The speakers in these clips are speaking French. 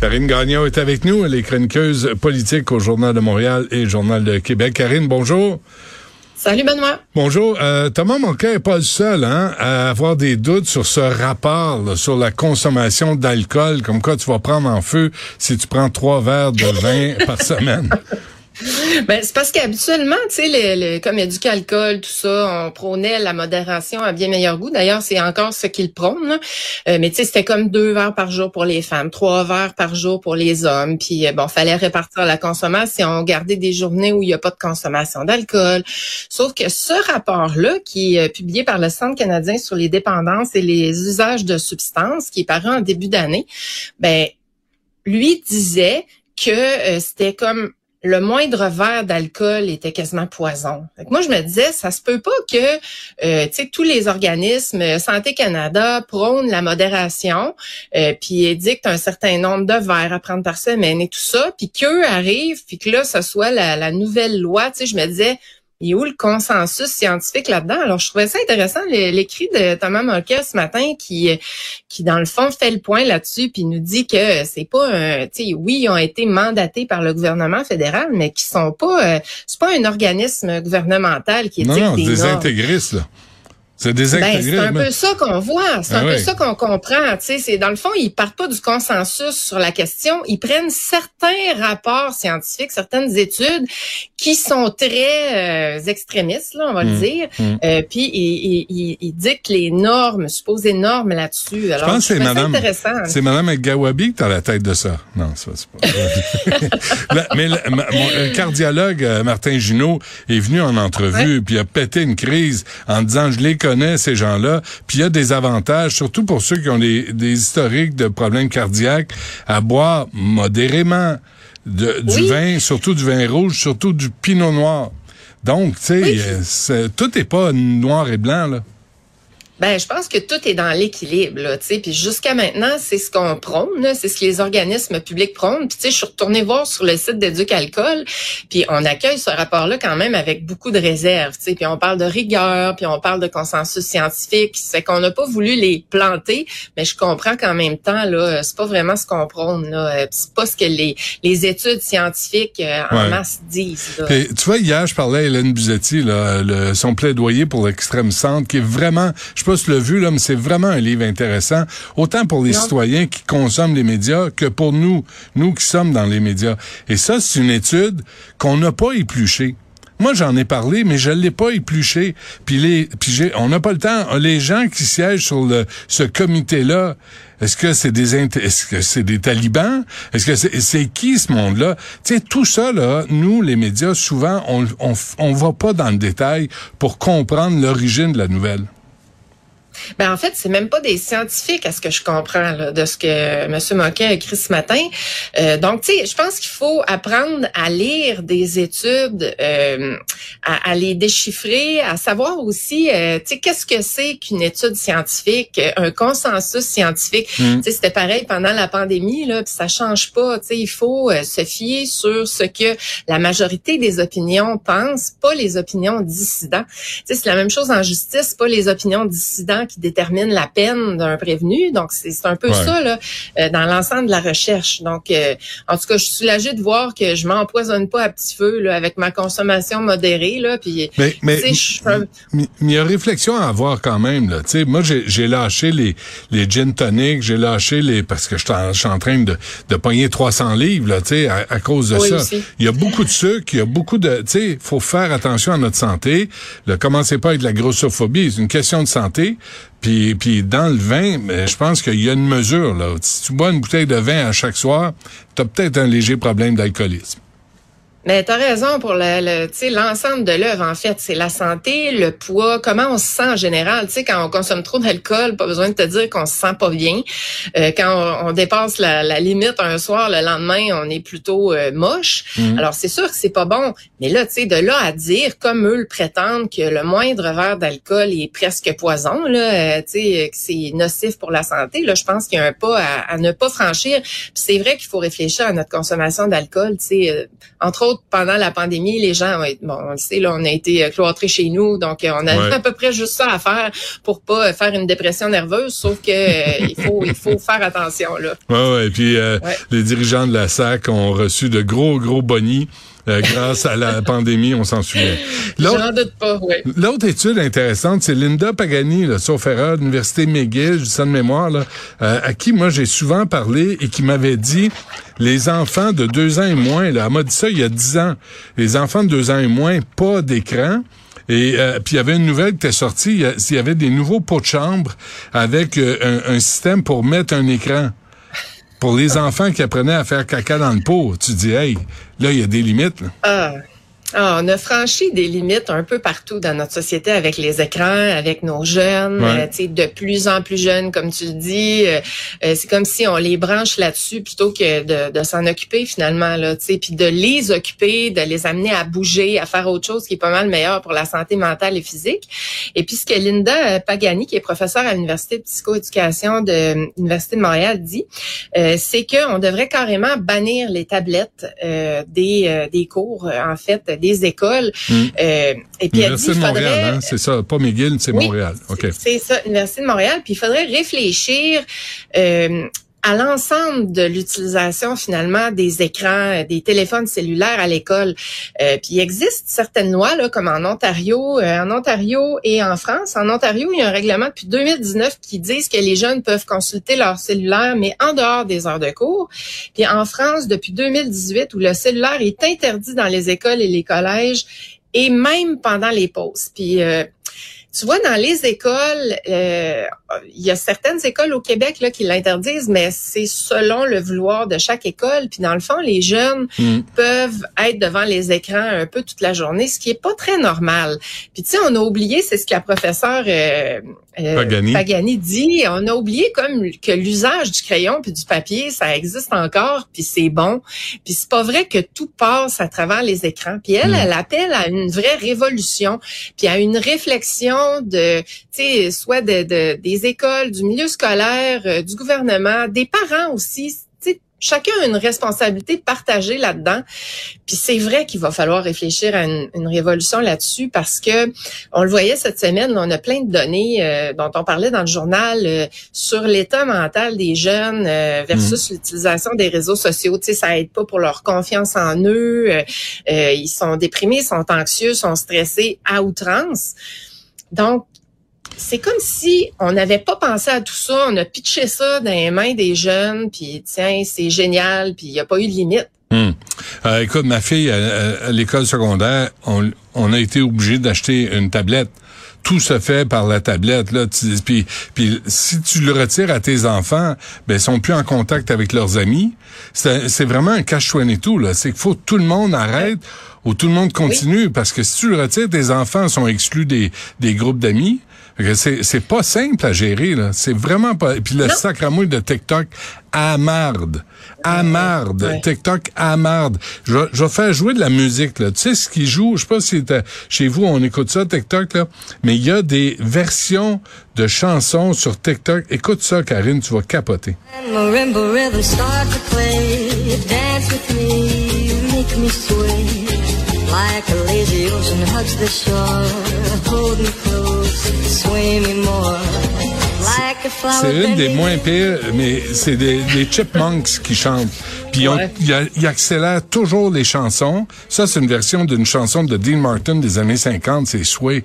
Karine Gagnon est avec nous, elle est chroniqueuse politique au Journal de Montréal et Journal de Québec. Karine, bonjour. Salut Benoît. Bonjour. Euh, Thomas Monquet n'est pas le seul hein, à avoir des doutes sur ce rapport là, sur la consommation d'alcool, comme quoi tu vas prendre en feu si tu prends trois verres de vin par semaine. Ben, c'est parce qu'habituellement, tu sais, le, comme il y tout ça, on prônait la modération à bien meilleur goût. D'ailleurs, c'est encore ce qu'ils prônent. Euh, mais tu sais, c'était comme deux verres par jour pour les femmes, trois verres par jour pour les hommes. Puis euh, bon, fallait répartir la consommation, on gardait des journées où il n'y a pas de consommation d'alcool. Sauf que ce rapport-là, qui est publié par le Centre canadien sur les dépendances et les usages de substances, qui est paru en début d'année, ben lui disait que euh, c'était comme le moindre verre d'alcool était quasiment poison. moi, je me disais, ça se peut pas que euh, tous les organismes, euh, Santé Canada, prônent la modération, euh, puis édictent un certain nombre de verres à prendre par semaine et tout ça, puis qu'eux arrivent, puis que là, ce soit la, la nouvelle loi. Je me disais, il est où le consensus scientifique là-dedans? Alors, je trouvais ça intéressant, l'écrit de Thomas Mulcair ce matin, qui, qui, dans le fond, fait le point là-dessus, puis nous dit que c'est pas un, tu sais, oui, ils ont été mandatés par le gouvernement fédéral, mais qui sont pas, euh, c'est pas un organisme gouvernemental qui est non, non, des, intégristes, là. C'est des ben, C'est un peu ça qu'on voit, c'est un ben peu ça qu'on comprend. Tu sais, c'est dans le fond, ils partent pas du consensus sur la question, ils prennent certains rapports scientifiques, certaines études qui sont très euh, extrémistes, là, on va le mmh. dire, mmh. euh, puis ils, ils, ils, dictent les normes, supposées normes là-dessus. Alors, je pense que c'est Madame, c'est Madame Gawabi qui a la tête de ça. Non, ça c'est pas. mais le, cardiologue euh, Martin Junot est venu en entrevue puis a pété une crise en disant je l'ai ces gens-là. Puis il y a des avantages, surtout pour ceux qui ont des, historiques de problèmes cardiaques, à boire modérément de, du vin, surtout du vin rouge, surtout du pinot noir. Donc, tu sais, tout est pas noir et blanc, là. Ben, je pense que tout est dans l'équilibre, là, tu sais. Puis jusqu'à maintenant, c'est ce qu'on prône, c'est ce que les organismes publics prônent. Puis tu sais, je suis retournée voir sur le site d'Éduc-Alcool, puis on accueille ce rapport-là quand même avec beaucoup de réserves, tu sais. Puis on parle de rigueur, puis on parle de consensus scientifique. C'est qu'on n'a pas voulu les planter, mais je comprends qu'en même temps, là, c'est pas vraiment ce qu'on prône, là. C'est pas ce que les, les études scientifiques euh, en masse disent. tu vois, hier, je parlais à Hélène Buzetti, là, le, son plaidoyer pour l'extrême centre, qui est vraiment, je le vu, là, mais c'est vraiment un livre intéressant, autant pour les citoyens qui consomment les médias que pour nous, nous qui sommes dans les médias. Et ça, c'est une étude qu'on n'a pas épluchée. Moi, j'en ai parlé, mais je l'ai pas épluché. Puis les, puis on n'a pas le temps. Les gens qui siègent sur le, ce comité-là, est-ce que c'est des, est-ce que c'est des talibans? Est-ce que c'est, c'est qui ce monde-là? Tu sais, tout ça là, nous les médias, souvent, on, on, on va pas dans le détail pour comprendre l'origine de la nouvelle. Ben en fait, c'est même pas des scientifiques, à ce que je comprends là, de ce que M. Moquet a écrit ce matin. Euh, donc, tu sais, je pense qu'il faut apprendre à lire des études, euh, à, les déchiffrer, à savoir aussi, euh, tu sais, qu'est-ce que c'est qu'une étude scientifique, un consensus scientifique. Hmm. Tu sais, c'était pareil pendant la pandémie là, puis ça change pas. Tu sais, il faut se fier sur ce que la majorité des opinions pensent, pas les opinions dissidents. Tu sais, c'est la même chose en justice, pas les opinions dissidents qui détermine la peine d'un prévenu. Donc, c'est un peu ça là, euh, dans l'ensemble de la recherche. Donc, euh, en tout cas, je suis soulagée de voir que je m'empoisonne pas à petit feu là, avec ma consommation modérée. Là, puis, mais mais il y a réflexion à avoir quand même. Là. sais, moi, j'ai lâché les, les gin tonic, j'ai lâché les... parce que je suis en train de, de pogner 300 livres là, à, à cause de ça. Il y a beaucoup de sucre, il y a beaucoup de... Tu sais, faut faire attention à notre santé. Ne commencez pas avec la grossophobie, c'est une question de santé. Puis, puis dans le vin, je pense qu'il y a une mesure. là. Si tu bois une bouteille de vin à chaque soir, tu as peut-être un léger problème d'alcoolisme. Mais tu as raison pour le, le l'ensemble de l'œuvre, en fait. C'est la santé, le poids, comment on se sent en général. Tu sais, quand on consomme trop d'alcool, pas besoin de te dire qu'on se sent pas bien. Euh, quand on, dépasse la, limite un soir, le lendemain, on est plutôt euh, moche. Mhm. Alors, c'est sûr que c'est pas bon. Mais là, tu sais, de là à dire, comme eux le prétendent, que le moindre verre d'alcool est presque poison, là, euh, tu sais, que c'est nocif pour la santé, là, je pense qu'il y a un pas à, ne pas franchir. C'est vrai qu'il faut réfléchir à notre consommation d'alcool, tu sais, entre autres pendant la pandémie, les gens, bon, on le sait, là, on a été euh, cloîtrés chez nous, donc euh, on a à peu près juste ça à faire pour pas euh, faire une dépression nerveuse, sauf que il faut il faut faire attention là. Ouais, ouais. Et puis les dirigeants de la SAC ont reçu de gros gros bonnies. Grâce à la pandémie, on s'en souvient. J'en doute pas, oui. L'autre étude intéressante, c'est Linda Pagani, là, sauf erreur, de l'Université McGill, je dis ça de mémoire, là, à qui moi j'ai souvent parlé et qui m'avait dit les enfants de deux ans et moins, là, elle m'a dit ça il y a dix ans, les enfants de deux ans et moins, pas d'écran. Et euh, puis il y avait une nouvelle qui était sortie, il y avait des nouveaux pots de chambre avec euh, un, système pour mettre un écran. Pour les enfants qui apprenaient à faire caca dans le pot, tu dis, hey, là, il y a des limites. Là. Ah. Ah, on a franchi des limites un peu partout dans notre société avec les écrans, avec nos jeunes, euh, de plus en plus jeunes, comme tu le dis. Euh, euh, c'est comme si on les branche là-dessus plutôt que de, de s'en occuper finalement, là, puis de les occuper, de les amener à bouger, à faire autre chose qui est pas mal meilleur pour la santé mentale et physique. Et puis ce que Linda Pagani, qui est professeure à l'Université de psychoéducation de l'Université de Montréal, dit, c'est qu'on devrait carrément bannir les tablettes des, des cours, en fait, des écoles. Hmm. Euh, et puis Université de Montréal, hein? c'est ça, pas McGill, c'est Montréal. Ok. C'est ça, Université de Montréal. Puis il faudrait réfléchir. Euh, à l'ensemble de l'utilisation finalement des écrans, euh, des téléphones cellulaires à l'école. Euh, puis il existe certaines lois là, comme en Ontario, euh, en Ontario et en France. En Ontario, il y a un règlement depuis 2019 qui dit que les jeunes peuvent consulter leur cellulaire, mais en dehors des heures de cours. Puis en France, depuis 2018, où le cellulaire est interdit dans les écoles et les collèges et même pendant les pauses. Puis tu vois, dans les écoles, euh, il y a certaines écoles au Québec là, qui l'interdisent, mais c'est selon le vouloir de chaque école. Puis dans le fond, les jeunes mm. peuvent être devant les écrans un peu toute la journée, ce qui est pas très normal. Puis tu sais, on a oublié, c'est ce que la professeure euh, euh, Pagani. dit, on a oublié comme que l'usage du crayon puis du papier, ça existe encore, puis c'est bon. Puis c'est pas vrai que tout passe à travers les écrans. Puis elle, mm. elle appelle à une vraie révolution, puis à une réflexion de, tu sais, soit de, des écoles, du milieu scolaire, euh, du gouvernement, des parents aussi chacun a une responsabilité partagée là-dedans. Puis c'est vrai qu'il va falloir réfléchir à une, révolution là-dessus parce que on le voyait cette semaine, on a plein de données euh, dont on parlait dans le journal euh, sur l'état mental des jeunes euh, versus mmh. l'utilisation des réseaux sociaux. Tu sais, ça aide pas pour leur confiance en eux. ils sont déprimés, sont anxieux, sont stressés à outrance. Donc, c'est comme si on n'avait pas pensé à tout ça, on a pitché ça dans les mains des jeunes, puis tiens, c'est génial, puis il n'y a pas eu de limite. Hmm. Euh, écoute, ma fille, à, l'école secondaire, on, a été obligé d'acheter une tablette. Tout se fait par la tablette là. Puis, puis si tu le retires à tes enfants, ben ils sont plus en contact avec leurs amis. C'est vraiment un cache et tout là. C'est qu'il faut que tout le monde arrête ou tout le monde continue parce que si tu le retires, tes enfants sont exclus des, des groupes d'amis. C'est pas simple à gérer, là. C'est vraiment pas. Et puis le sacramouille de TikTok à marde. À marde. TikTok à marde. Je, je vais faire jouer de la musique, là. Tu sais ce qui joue, je sais pas si chez vous on écoute ça, TikTok, là. Mais il y a des versions de chansons sur TikTok. Écoute ça, Karine, tu vas capoter. Like a lazy ocean hugs the shore. Hold me close, sway me more. C'est une des moins pires, mais c'est des, des chipmunks qui chantent. Puis on- Ouais. il a- il accélère toujours les chansons. Ça, c'est une version d'une chanson de Dean Martin des années 50, c'est Sway.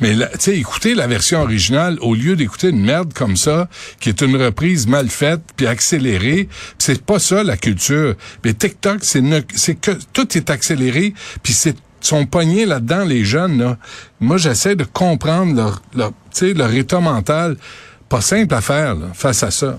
Mais là, tu sais, écoutez la version originale au lieu d'écouter une merde comme ça, qui est une reprise mal faite puis accélérée. C'est pas ça la culture. Mais TikTok, c'est ne- c'est que tout est accéléré, puis c'est sont pognés là-dedans les jeunes là. Moi, j'essaie de comprendre leur leur tu sais leur état mental. Pas simple à faire face à ça.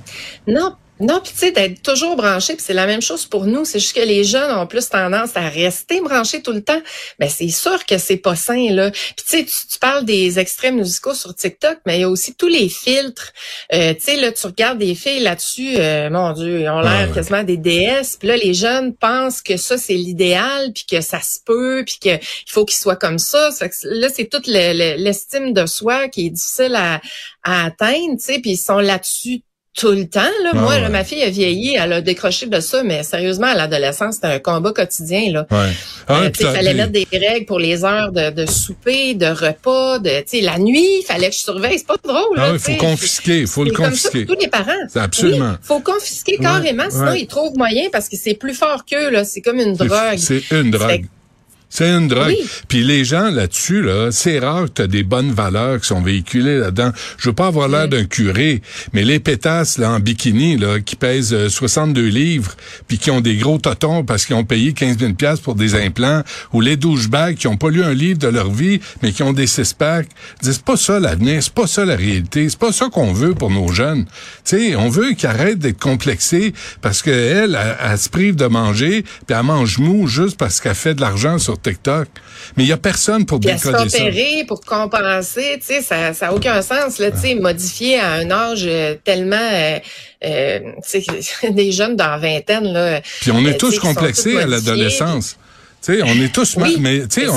Non, puis tu sais, d'être toujours branché, puis c'est la même chose pour nous. C'est juste que les jeunes ont plus tendance à rester branchés tout le temps. Ben c'est sûr que c'est pas sain, là. Puis tu sais, tu- parles des extraits musicaux sur TikTok, mais il y a aussi tous les filtres. Euh, tu sais, là, tu regardes des filles là-dessus, euh, mon Dieu, ils ont l'air Ah ouais. quasiment des déesses. Puis là, les jeunes pensent que ça, c'est l'idéal, puis que ça se peut, puis qu'il faut qu'ils soient comme ça. Ça fait que là, c'est toute le- le- l'estime de soi qui est difficile à, à atteindre, tu sais, puis ils sont là-dessus tout le temps. Là. Ah Moi, ouais. là, ma fille a vieilli, elle a décroché de ça, mais sérieusement, à l'adolescence, c'était un combat quotidien. Là. Ouais. Ah, Euh, sais, t'as- fallait mettre des règles pour les heures de, de souper, de repas, de tu sais, la nuit, fallait que je surveille. C'est pas drôle. Ah oui, tu faut confisquer, faut le C'est comme ça confisquer. tous les parents. Absolument. Oui, faut confisquer Ouais, carrément, sinon ils trouvent moyen parce que c'est plus fort qu'eux. là. C'est comme une drogue. C'est une drogue. C'est une drogue. Oui. Puis les gens là-dessus, là, c'est rare que tu des bonnes valeurs qui sont véhiculées là-dedans. Je veux pas avoir l'air d'un curé, mais les pétasses là, en bikini là, qui pèsent euh, 62 livres, puis qui ont des gros totons parce qu'ils ont payé 15 000 piastres pour des implants, ou les douchebags qui ont pas lu un livre de leur vie, mais qui ont des six-packs, disent c'est pas ça l'avenir, c'est pas ça la réalité, c'est pas ça qu'on veut pour nos jeunes. Tu sais, on veut qu'ils arrêtent d'être complexés parce que elle, elle, elle se prive de manger, puis elle mange mou juste parce qu'elle fait de l'argent sur TikTok. Mais il y a personne pour Puis décoder ça. pour compenser, tu sais, ça ça a aucun sens là, tu sais, modifier à un âge euh, tellement euh, euh, tu sais des jeunes dans la vingtaine là. Puis on est tous complexés à l'adolescence. Tu sais, on est tous mal, Oui, mais tu sais,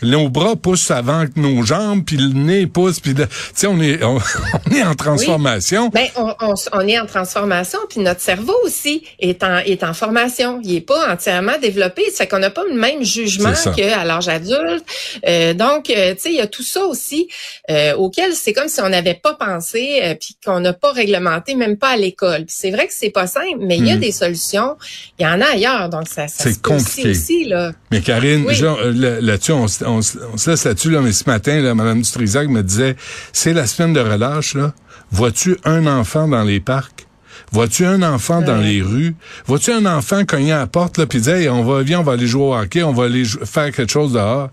c'est nos bras poussent avant que nos jambes, puis le nez pousse, puis de- tu sais, on est on, on est en transformation. Ben, on, on, on est en transformation, puis notre cerveau aussi est en, est en formation. Il est pas entièrement développé. Fait qu'on n'a pas le même jugement C'est qu'à l'âge adulte. Euh, donc, euh, tu sais, il y a tout ça aussi euh, auquel c'est comme si on n'avait pas pensé, euh, puis qu'on n'a pas réglementé, même pas à l'école. C'est vrai que c'est pas simple, mais il y a Mhm. des solutions. Il y en a ailleurs, donc ça, ça C'est se compliqué. aussi là. Mais Karine, Oui. euh, là- là-dessus, on, se- on, se- on se laisse là-dessus, là, mais ce matin, là, Mme Dutrisac me disait, c'est la semaine de relâche, là. Vois-tu un enfant dans les parcs? Vois-tu un enfant dans les rues? Vois-tu un enfant cogner à la porte, là, puis dire, Hey, on va, viens, on va aller jouer au hockey, on va aller faire quelque chose dehors?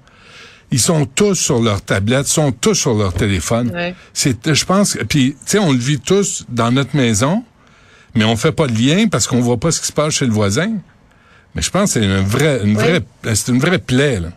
Ils sont tous sur leur tablette, sont tous sur leur téléphone. Ouais. C'est, je pense, que- puis, tu sais, on le vit tous dans notre maison, mais on fait pas de lien parce qu'on voit pas ce qui se passe chez le voisin. Mais je pense que c'est une vraie, une Oui. vraie, c'est une vraie plaie, là.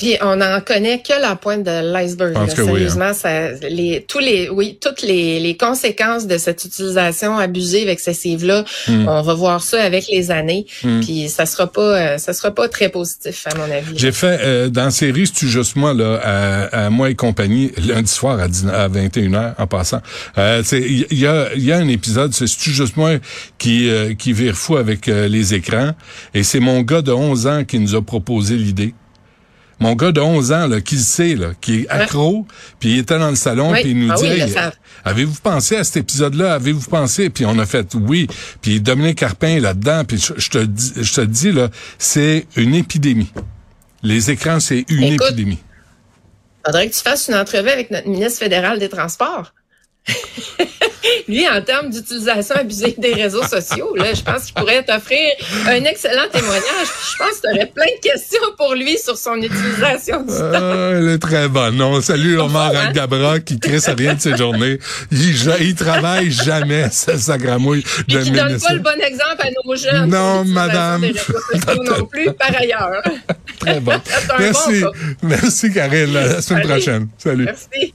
Puis on n'en connaît que la pointe de l'iceberg. Que oui, hein. Sérieusement, ça, les, tous les, oui, toutes les, les conséquences de cette utilisation abusive, excessive là, Hmm. on va voir ça avec les années. Puis ça sera pas, euh, ça sera pas très positif à mon avis. J'ai fait euh, dans la série C'est-tu juste moi là à, à moi et compagnie lundi soir à, 19 à 21h en passant. Euh, c'est- Il y, a il y a un épisode c'est juste moi qui euh, qui vire fou avec euh, les écrans? Et c'est mon gars de 11 ans qui nous a proposé l'idée. Mon gars de 11 ans là qui le sait là qui est accro puis il était dans le salon Oui. puis il nous Ah dit oui. Avez-vous pensé à cet épisode-là? Avez-vous pensé? Puis on a fait oui. Puis Dominique Carpin est là-dedans. Puis je, je te dis, je te dis là, c'est une épidémie. Les écrans, c'est une Écoute, épidémie. Faudrait que tu fasses une entrevue avec notre ministre fédéral des Transports. Lui, en termes d'utilisation abusive des réseaux sociaux, là, je pense qu'il pourrait t'offrir un excellent témoignage. Puis je pense que tu aurais plein de questions pour lui sur son utilisation du temps. Ah, elle est très bonne. On salue Omar hein? Al-Gabra qui crée ça rien de ses journées. Il, il travaille jamais, ça, sa gramouille de qui donne pas le bon exemple à nos jeunes. Non, madame. des réseaux sociaux non plus, par ailleurs. Très bon. Merci. bon, ça. Merci, Karine. À la semaine Salut. prochaine. Salut. Merci.